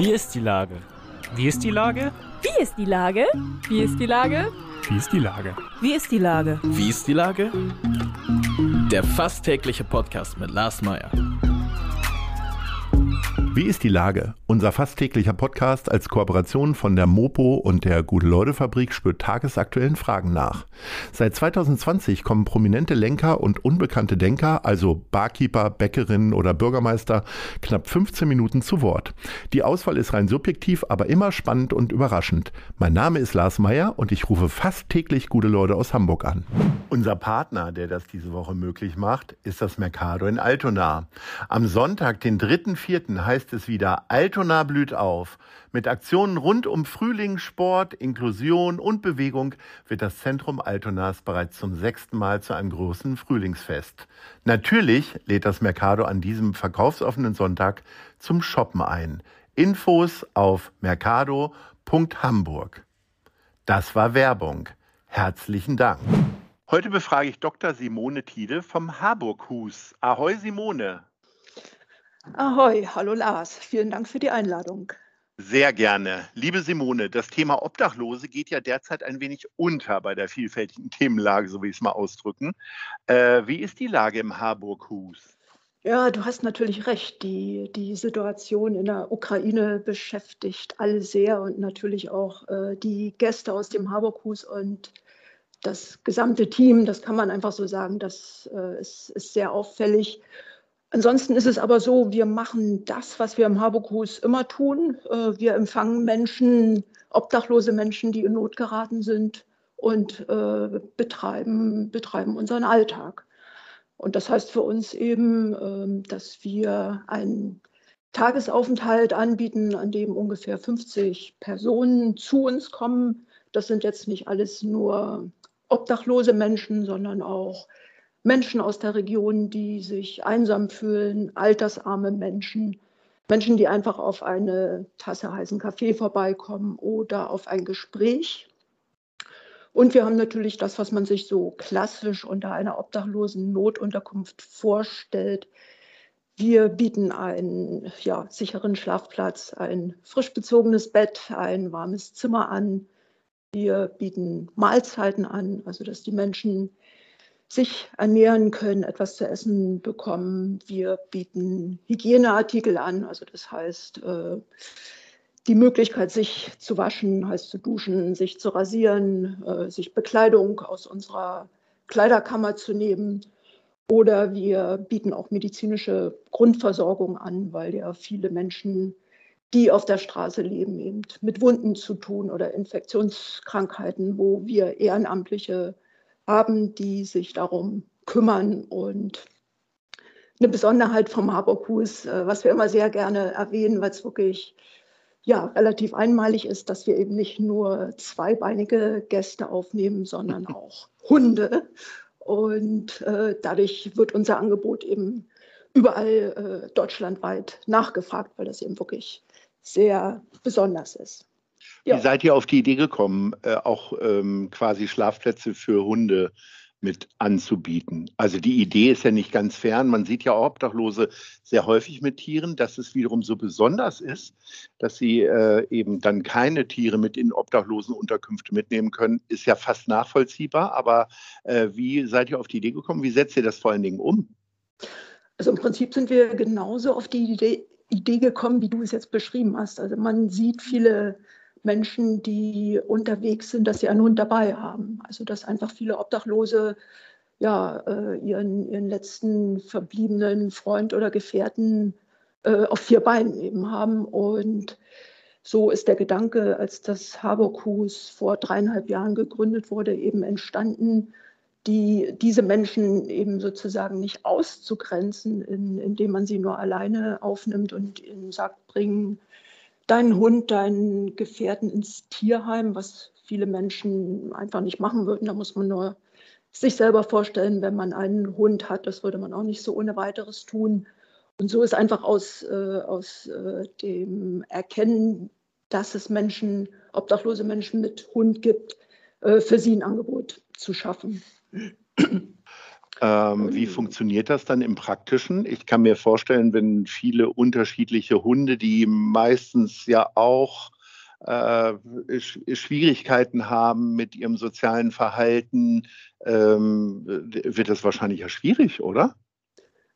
Wie ist die Lage? Wie ist die Lage? Wie ist die Lage? Wie ist die Lage? Wie ist die Lage? Wie ist die Lage? Wie ist die Lage? Der fast tägliche Podcast mit Lars Meyer. Wie ist die Lage? Unser fast täglicher Podcast als Kooperation von der Mopo und der Gute-Leute-Fabrik spürt tagesaktuellen Fragen nach. Seit 2020 kommen prominente Lenker und unbekannte Denker, also Barkeeper, Bäckerinnen oder Bürgermeister, knapp 15 Minuten zu Wort. Die Auswahl ist rein subjektiv, aber immer spannend und überraschend. Mein Name ist Lars Meyer und ich rufe fast täglich gute Leute aus Hamburg an. Unser Partner, der das diese Woche möglich macht, ist das Mercado in Altona. Am Sonntag, den 3.4., heißt es wieder Altona Altona blüht auf. Mit Aktionen rund um Frühling, Sport, Inklusion und Bewegung wird das Zentrum Altonas bereits zum sechsten Mal zu einem großen Frühlingsfest. Natürlich lädt das Mercado an diesem verkaufsoffenen Sonntag zum Shoppen ein. Infos auf mercado.hamburg. Das war Werbung. Herzlichen Dank. Heute befrage ich Dr. Simone Tiede vom Harburg-Hus. Ahoi Simone. Ahoi, hallo Lars, vielen Dank für die Einladung. Sehr gerne. Liebe Simone, das Thema Obdachlose geht ja derzeit ein wenig unter bei der vielfältigen Themenlage, so wie ich es mal ausdrücken. Äh, wie ist die Lage im Harburg-Hus? Ja, du hast natürlich recht. Die, die Situation in der Ukraine beschäftigt alle sehr und natürlich auch äh, die Gäste aus dem Harburg-Hus und das gesamte Team. Das kann man einfach so sagen. Das äh, ist, ist sehr auffällig. Ansonsten ist es aber so, wir machen das, was wir im Harburghus immer tun. Äh, wir empfangen Menschen, obdachlose Menschen, die in Not geraten sind und äh, betreiben, betreiben unseren Alltag. Und das heißt für uns eben, ähm, dass wir einen Tagesaufenthalt anbieten, an dem ungefähr 50 Personen zu uns kommen. Das sind jetzt nicht alles nur obdachlose Menschen, sondern auch Menschen aus der Region, die sich einsam fühlen, altersarme Menschen, Menschen, die einfach auf eine Tasse heißen Kaffee vorbeikommen oder auf ein Gespräch. Und wir haben natürlich das, was man sich so klassisch unter einer obdachlosen Notunterkunft vorstellt. Wir bieten einen ja, sicheren Schlafplatz, ein frisch bezogenes Bett, ein warmes Zimmer an. Wir bieten Mahlzeiten an, also dass die Menschen sich ernähren können, etwas zu essen bekommen. Wir bieten Hygieneartikel an, also das heißt äh, die Möglichkeit, sich zu waschen, heißt zu duschen, sich zu rasieren, äh, sich Bekleidung aus unserer Kleiderkammer zu nehmen. Oder wir bieten auch medizinische Grundversorgung an, weil ja viele Menschen, die auf der Straße leben, eben mit Wunden zu tun oder Infektionskrankheiten, wo wir ehrenamtliche haben, die sich darum kümmern. Und eine Besonderheit vom Harburg-Hus, äh, was wir immer sehr gerne erwähnen, weil es wirklich ja, relativ einmalig ist, dass wir eben nicht nur zweibeinige Gäste aufnehmen, sondern auch Hunde. Und äh, dadurch wird unser Angebot eben überall äh, deutschlandweit nachgefragt, weil das eben wirklich sehr besonders ist. Ja. Wie seid ihr auf die Idee gekommen, äh, auch ähm, quasi Schlafplätze für Hunde mit anzubieten? Also die Idee ist ja nicht ganz fern. Man sieht ja auch Obdachlose sehr häufig mit Tieren, dass es wiederum so besonders ist, dass sie äh, eben dann keine Tiere mit in Obdachlosenunterkünfte mitnehmen können, ist ja fast nachvollziehbar. Aber äh, wie seid ihr auf die Idee gekommen? Wie setzt ihr das vor allen Dingen um? Also im Prinzip sind wir genauso auf die Idee, Idee gekommen, wie du es jetzt beschrieben hast. Also man sieht viele Menschen, die unterwegs sind, dass sie einen Hund dabei haben. Also dass einfach viele Obdachlose ja, äh, ihren, ihren letzten verbliebenen Freund oder Gefährten äh, auf vier Beinen eben haben. Und so ist der Gedanke, als das Harburg-Hus vor dreieinhalb Jahren gegründet wurde, eben entstanden, die, diese Menschen eben sozusagen nicht auszugrenzen, in, indem man sie nur alleine aufnimmt und in den Sack bringen deinen Hund, deinen Gefährten ins Tierheim, was viele Menschen einfach nicht machen würden. Da muss man nur sich selber vorstellen, wenn man einen Hund hat, das würde man auch nicht so ohne weiteres tun. Und so ist einfach aus, äh, aus äh, dem Erkennen, dass es Menschen, obdachlose Menschen mit Hund gibt, äh, für sie ein Angebot zu schaffen. Ähm, wie funktioniert das dann im Praktischen? Ich kann mir vorstellen, wenn viele unterschiedliche Hunde, die meistens ja auch äh, Schwierigkeiten haben mit ihrem sozialen Verhalten, ähm, wird das wahrscheinlich ja schwierig, oder?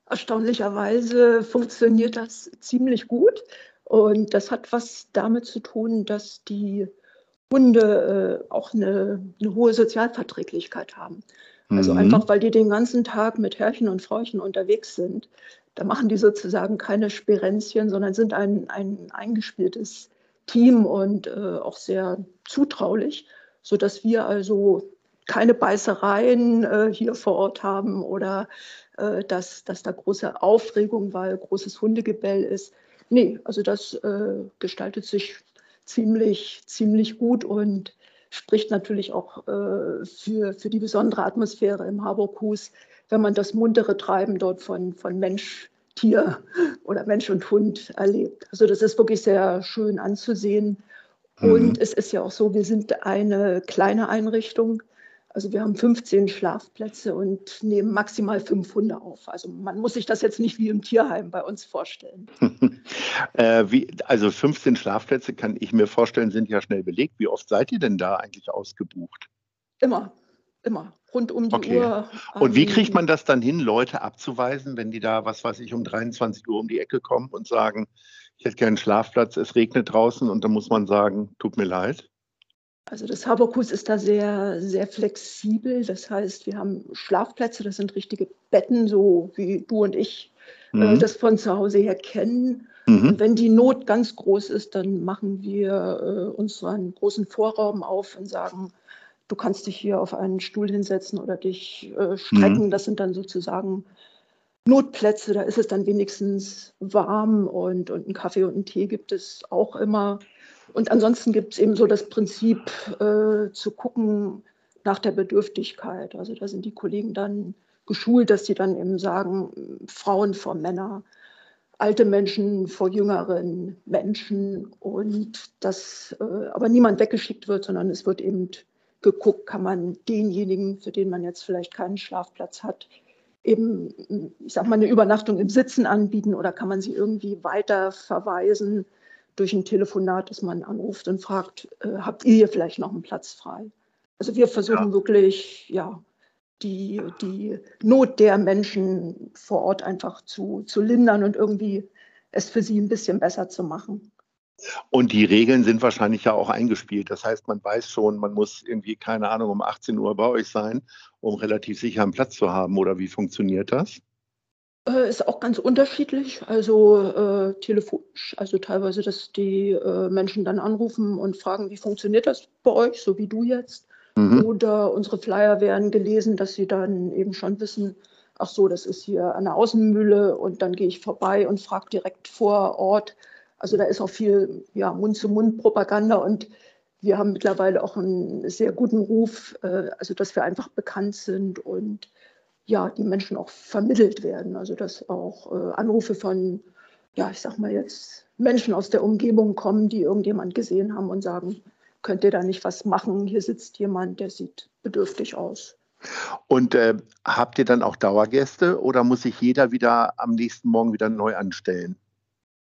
Erstaunlicherweise funktioniert das ziemlich gut. Und das hat was damit zu tun, dass die Hunde äh, auch eine, eine, hohe Sozialverträglichkeit haben. Also mhm. einfach, weil die den ganzen Tag mit Herrchen und Frauchen unterwegs sind. Da machen die sozusagen keine Sperenzchen, sondern sind ein, ein eingespieltes Team und äh, auch sehr zutraulich, sodass wir also keine Beißereien äh, hier vor Ort haben oder äh, dass, dass da große Aufregung, weil großes Hundegebell ist. Nee, also das äh, gestaltet sich ziemlich, ziemlich gut und spricht natürlich auch äh, für, für die besondere Atmosphäre im Harburghus, wenn man das muntere Treiben dort von, von Mensch, Tier oder Mensch und Hund erlebt. Also das ist wirklich sehr schön anzusehen. Und mhm. es ist ja auch so, wir sind eine kleine Einrichtung. Also wir haben 15 Schlafplätze und nehmen maximal fünf Hunde auf. Also man muss sich das jetzt nicht wie im Tierheim bei uns vorstellen. äh, wie, also 15 Schlafplätze kann ich mir vorstellen, sind ja schnell belegt. Wie oft seid ihr denn da eigentlich ausgebucht? Immer, immer. Rund um die okay. Uhr. Und wie kriegt man das dann hin, Leute abzuweisen, wenn die da, was weiß ich, um 23 Uhr um die Ecke kommen und sagen, ich hätte gerne einen Schlafplatz, es regnet draußen und dann muss man sagen, tut mir leid? Also das Haberkus ist da sehr, sehr flexibel. Das heißt, wir haben Schlafplätze, das sind richtige Betten, so wie du und ich äh, mhm. äh, das von zu Hause her kennen. Mhm. Wenn die Not ganz groß ist, dann machen wir äh, uns so einen großen Vorraum auf und sagen, du kannst dich hier auf einen Stuhl hinsetzen oder dich äh, strecken. Mhm. Das sind dann sozusagen Notplätze, da ist es dann wenigstens warm und, und einen Kaffee und einen Tee gibt es auch immer. Und ansonsten gibt es eben so das Prinzip äh, zu gucken nach der Bedürftigkeit. Also da sind die Kollegen dann geschult, dass sie dann eben sagen, Frauen vor Männer, alte Menschen vor jüngeren Menschen und dass äh, aber niemand weggeschickt wird, sondern es wird eben geguckt, kann man denjenigen, für den man jetzt vielleicht keinen Schlafplatz hat, eben, ich sag mal, eine Übernachtung im Sitzen anbieten oder kann man sie irgendwie weiter verweisen durch ein Telefonat, dass man anruft und fragt, äh, habt ihr hier vielleicht noch einen Platz frei? Also wir versuchen ja. wirklich, ja, die, die Not der Menschen vor Ort einfach zu, zu lindern und irgendwie es für sie ein bisschen besser zu machen. Und die Regeln sind wahrscheinlich ja auch eingespielt. Das heißt, man weiß schon, man muss irgendwie, keine Ahnung, um 18 Uhr bei euch sein, um relativ sicher einen Platz zu haben. Oder wie funktioniert das? Äh, ist auch ganz unterschiedlich. Also äh, telefonisch, also teilweise, dass die äh, Menschen dann anrufen und fragen, wie funktioniert das bei euch, so wie du jetzt. Mhm. Oder unsere Flyer werden gelesen, dass sie dann eben schon wissen, ach so, das ist hier an der Außenmühle und dann gehe ich vorbei und frage direkt vor Ort. Also da ist auch viel ja, Mund-zu-Mund-Propaganda und wir haben mittlerweile auch einen sehr guten Ruf, äh, also dass wir einfach bekannt sind und ja, die Menschen auch vermittelt werden. Also dass auch äh, Anrufe von, ja, ich sag mal jetzt, Menschen aus der Umgebung kommen, die irgendjemand gesehen haben und sagen, könnt ihr da nicht was machen? Hier sitzt jemand, der sieht bedürftig aus. Und äh, habt ihr dann auch Dauergäste oder muss sich jeder wieder am nächsten Morgen wieder neu anstellen?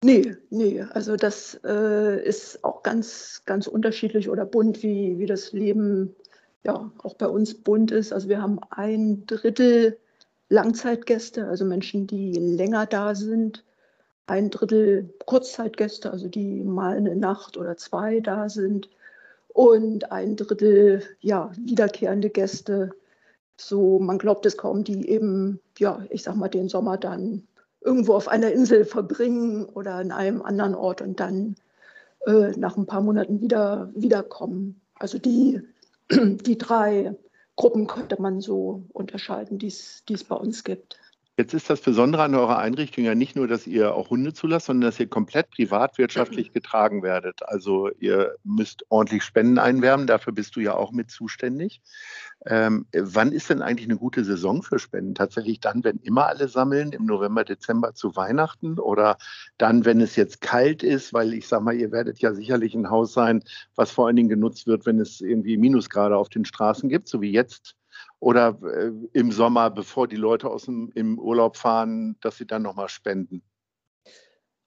Nee, nee, also das äh, ist auch ganz, ganz unterschiedlich oder bunt, wie, wie das Leben ja auch bei uns bunt ist. Also wir haben ein Drittel Langzeitgäste, also Menschen, die länger da sind, ein Drittel Kurzzeitgäste, also die mal eine Nacht oder zwei da sind und ein Drittel ja wiederkehrende Gäste. So, man glaubt es kaum, die eben, ja, ich sag mal, den Sommer dann irgendwo auf einer Insel verbringen oder an einem anderen Ort und dann äh, nach ein paar Monaten wieder wiederkommen. Also die die drei Gruppen könnte man so unterscheiden, die es bei uns gibt. Jetzt ist das Besondere an eurer Einrichtung ja nicht nur, dass ihr auch Hunde zulasst, sondern dass ihr komplett privatwirtschaftlich getragen werdet. Also ihr müsst ordentlich Spenden einwerben, dafür bist du ja auch mit zuständig. Ähm, wann ist denn eigentlich eine gute Saison für Spenden? Tatsächlich dann, wenn immer alle sammeln, im November, Dezember zu Weihnachten oder dann, wenn es jetzt kalt ist, weil ich sage mal, ihr werdet ja sicherlich ein Haus sein, was vor allen Dingen genutzt wird, wenn es irgendwie Minusgrade auf den Straßen gibt, so wie jetzt oder äh, im Sommer, bevor die Leute aus dem im Urlaub fahren, dass sie dann nochmal spenden?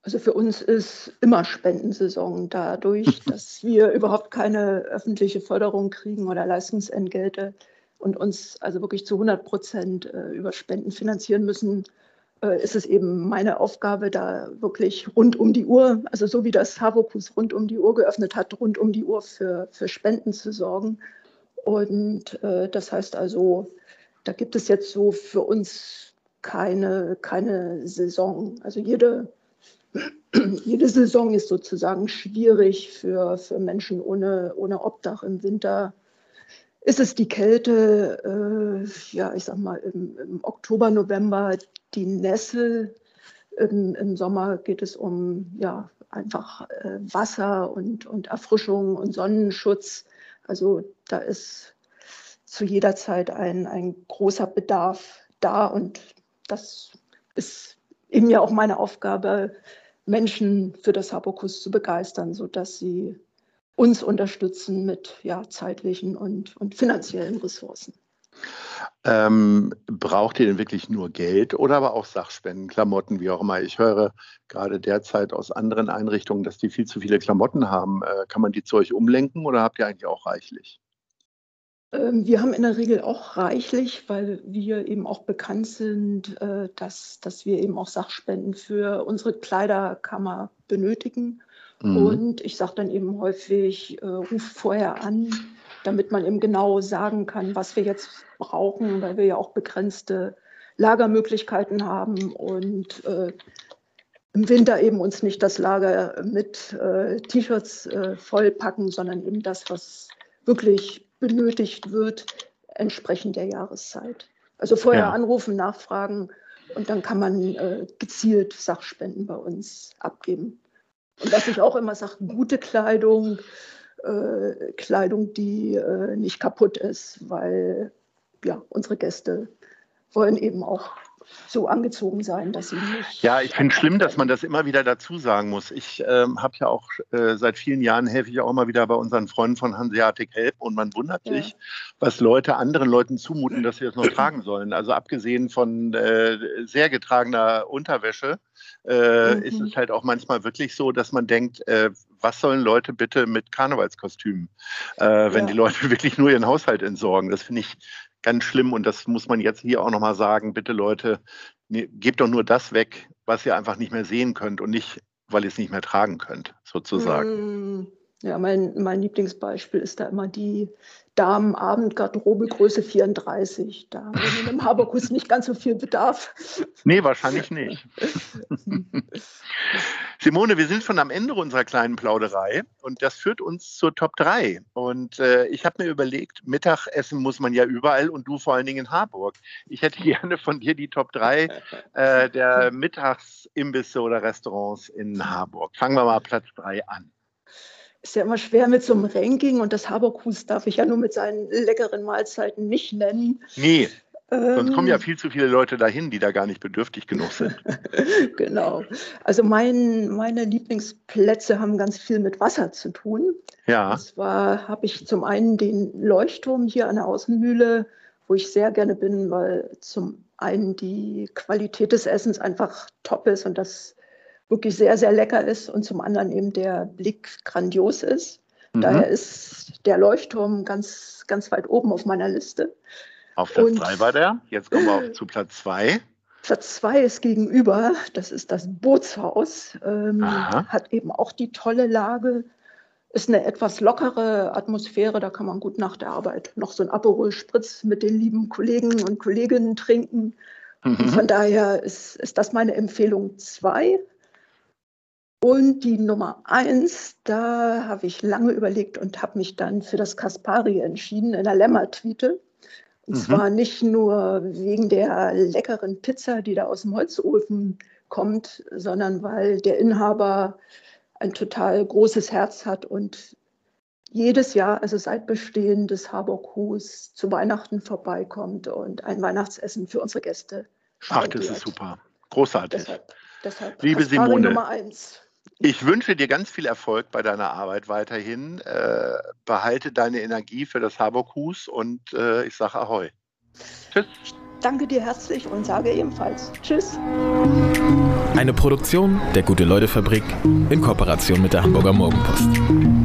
Also für uns ist immer Spendensaison dadurch, dass wir überhaupt keine öffentliche Förderung kriegen oder Leistungsentgelte und uns also wirklich zu 100 Prozent äh, über Spenden finanzieren müssen, äh, ist es eben meine Aufgabe, da wirklich rund um die Uhr, also so wie das Havokus rund um die Uhr geöffnet hat, rund um die Uhr für, für Spenden zu sorgen. Und äh, das heißt also, da gibt es jetzt so für uns keine, keine Saison. Also jede, jede Saison ist sozusagen schwierig für, für Menschen ohne, ohne Obdach im Winter ist es die Kälte, äh, ja, ich sag mal, im, im, Oktober, November die Nässe. Im, Im, Sommer geht es um ja, einfach äh, Wasser und, und Erfrischung und Sonnenschutz. Also da ist zu jeder Zeit ein, ein großer Bedarf da und das ist eben ja auch meine Aufgabe, Menschen für das Habakus zu begeistern, sodass sie uns unterstützen mit ja, zeitlichen und, und finanziellen Ressourcen. Ähm, braucht ihr denn wirklich nur Geld oder aber auch Sachspenden, Klamotten, wie auch immer? Ich höre gerade derzeit aus anderen Einrichtungen, dass die viel zu viele Klamotten haben. Äh, kann man die zu euch umlenken oder habt ihr eigentlich auch reichlich? Ähm, wir haben in der Regel auch reichlich, weil wir eben auch bekannt sind, äh, dass, dass wir eben auch Sachspenden für unsere Kleiderkammer benötigen. Mhm. Und ich sage dann eben häufig, äh, ruf vorher an, damit man eben genau sagen kann, was wir jetzt brauchen, weil wir ja auch begrenzte Lagermöglichkeiten haben und äh, im Winter eben uns nicht das Lager mit äh, T-Shirts äh, vollpacken, sondern eben das, was wirklich benötigt wird, entsprechend der Jahreszeit. Also vorher ja. anrufen, nachfragen und dann kann man äh, gezielt Sachspenden bei uns abgeben. Und was ich auch immer sage, gute Kleidung, äh, Kleidung, die äh, nicht kaputt ist, weil ja, unsere Gäste wollen eben auch so angezogen sein, dass sie nicht. Ja, ich finde es schlimm, dass man das immer wieder dazu sagen muss. Ich ähm, habe ja auch äh, seit vielen Jahren helfe ich auch immer wieder bei unseren Freunden von Hanseatic Help und man wundert ja. sich, was Leute anderen Leuten zumuten, dass sie das noch tragen sollen. Also abgesehen von äh, sehr getragener Unterwäsche äh, mhm. ist es halt auch manchmal wirklich so, dass man denkt, äh, was sollen Leute bitte mit Karnevalskostümen, äh, wenn ja. die Leute wirklich nur ihren Haushalt entsorgen? Das finde ich ganz schlimm und das muss man jetzt hier auch nochmal sagen. Bitte Leute, ne, gebt doch nur das weg, was ihr einfach nicht mehr sehen könnt und nicht, weil ihr es nicht mehr tragen könnt, sozusagen. Mm, ja, mein, mein Lieblingsbeispiel ist da immer die Damenabendgarderobe Größe 34. Da haben wir im Haberkus nicht ganz so viel Bedarf. Nee, wahrscheinlich nicht. Simone, wir sind schon am Ende unserer kleinen Plauderei und das führt uns zur Top 3. Und äh, ich habe mir überlegt, Mittagessen muss man ja überall und du vor allen Dingen in Harburg. Ich hätte gerne von dir die Top 3 äh, der Mittagsimbisse oder Restaurants in Harburg. Fangen wir mal Platz 3 an ist ja immer schwer mit so einem Ranking und das Haberkus darf ich ja nur mit seinen leckeren Mahlzeiten nicht nennen. Nee. Sonst kommen ja ähm. viel zu viele Leute dahin, die da gar nicht bedürftig genug sind. genau. Also mein, meine Lieblingsplätze haben ganz viel mit Wasser zu tun. Ja. Und zwar habe ich zum einen den Leuchtturm hier an der Außenmühle, wo ich sehr gerne bin, weil zum einen die Qualität des Essens einfach top ist und das wirklich sehr, sehr lecker ist und zum anderen eben der Blick grandios ist. Mhm. Daher ist der Leuchtturm ganz, ganz weit oben auf meiner Liste. Auf Platz 3 war der. Jetzt kommen wir auf, zu Platz 2. Platz 2 ist gegenüber, das ist das Bootshaus, ähm, hat eben auch die tolle Lage, ist eine etwas lockere Atmosphäre, da kann man gut nach der Arbeit noch so ein Aperol Spritz mit den lieben Kollegen und Kolleginnen trinken. Mhm. Von daher ist, ist das meine Empfehlung 2. Und die Nummer eins, da habe ich lange überlegt und habe mich dann für das Kaspari entschieden in der Lämmertwiete. Und mhm. zwar nicht nur wegen der leckeren Pizza, die da aus dem Holzofen kommt, sondern weil der Inhaber ein total großes Herz hat und jedes Jahr, also seit Bestehen des Harburg-Hus, zu Weihnachten vorbeikommt und ein Weihnachtsessen für unsere Gäste Ach, das ist super. Großartig. Deshalb, deshalb Liebe Simone, Nummer eins. Ich wünsche dir ganz viel Erfolg bei deiner Arbeit weiterhin. Äh, behalte deine Energie für das Haberkuhs und äh, ich sage Ahoi. Tschüss. Danke dir herzlich und sage ebenfalls Tschüss. Eine Produktion der Gute-Leute-Fabrik in Kooperation mit der Hamburger Morgenpost.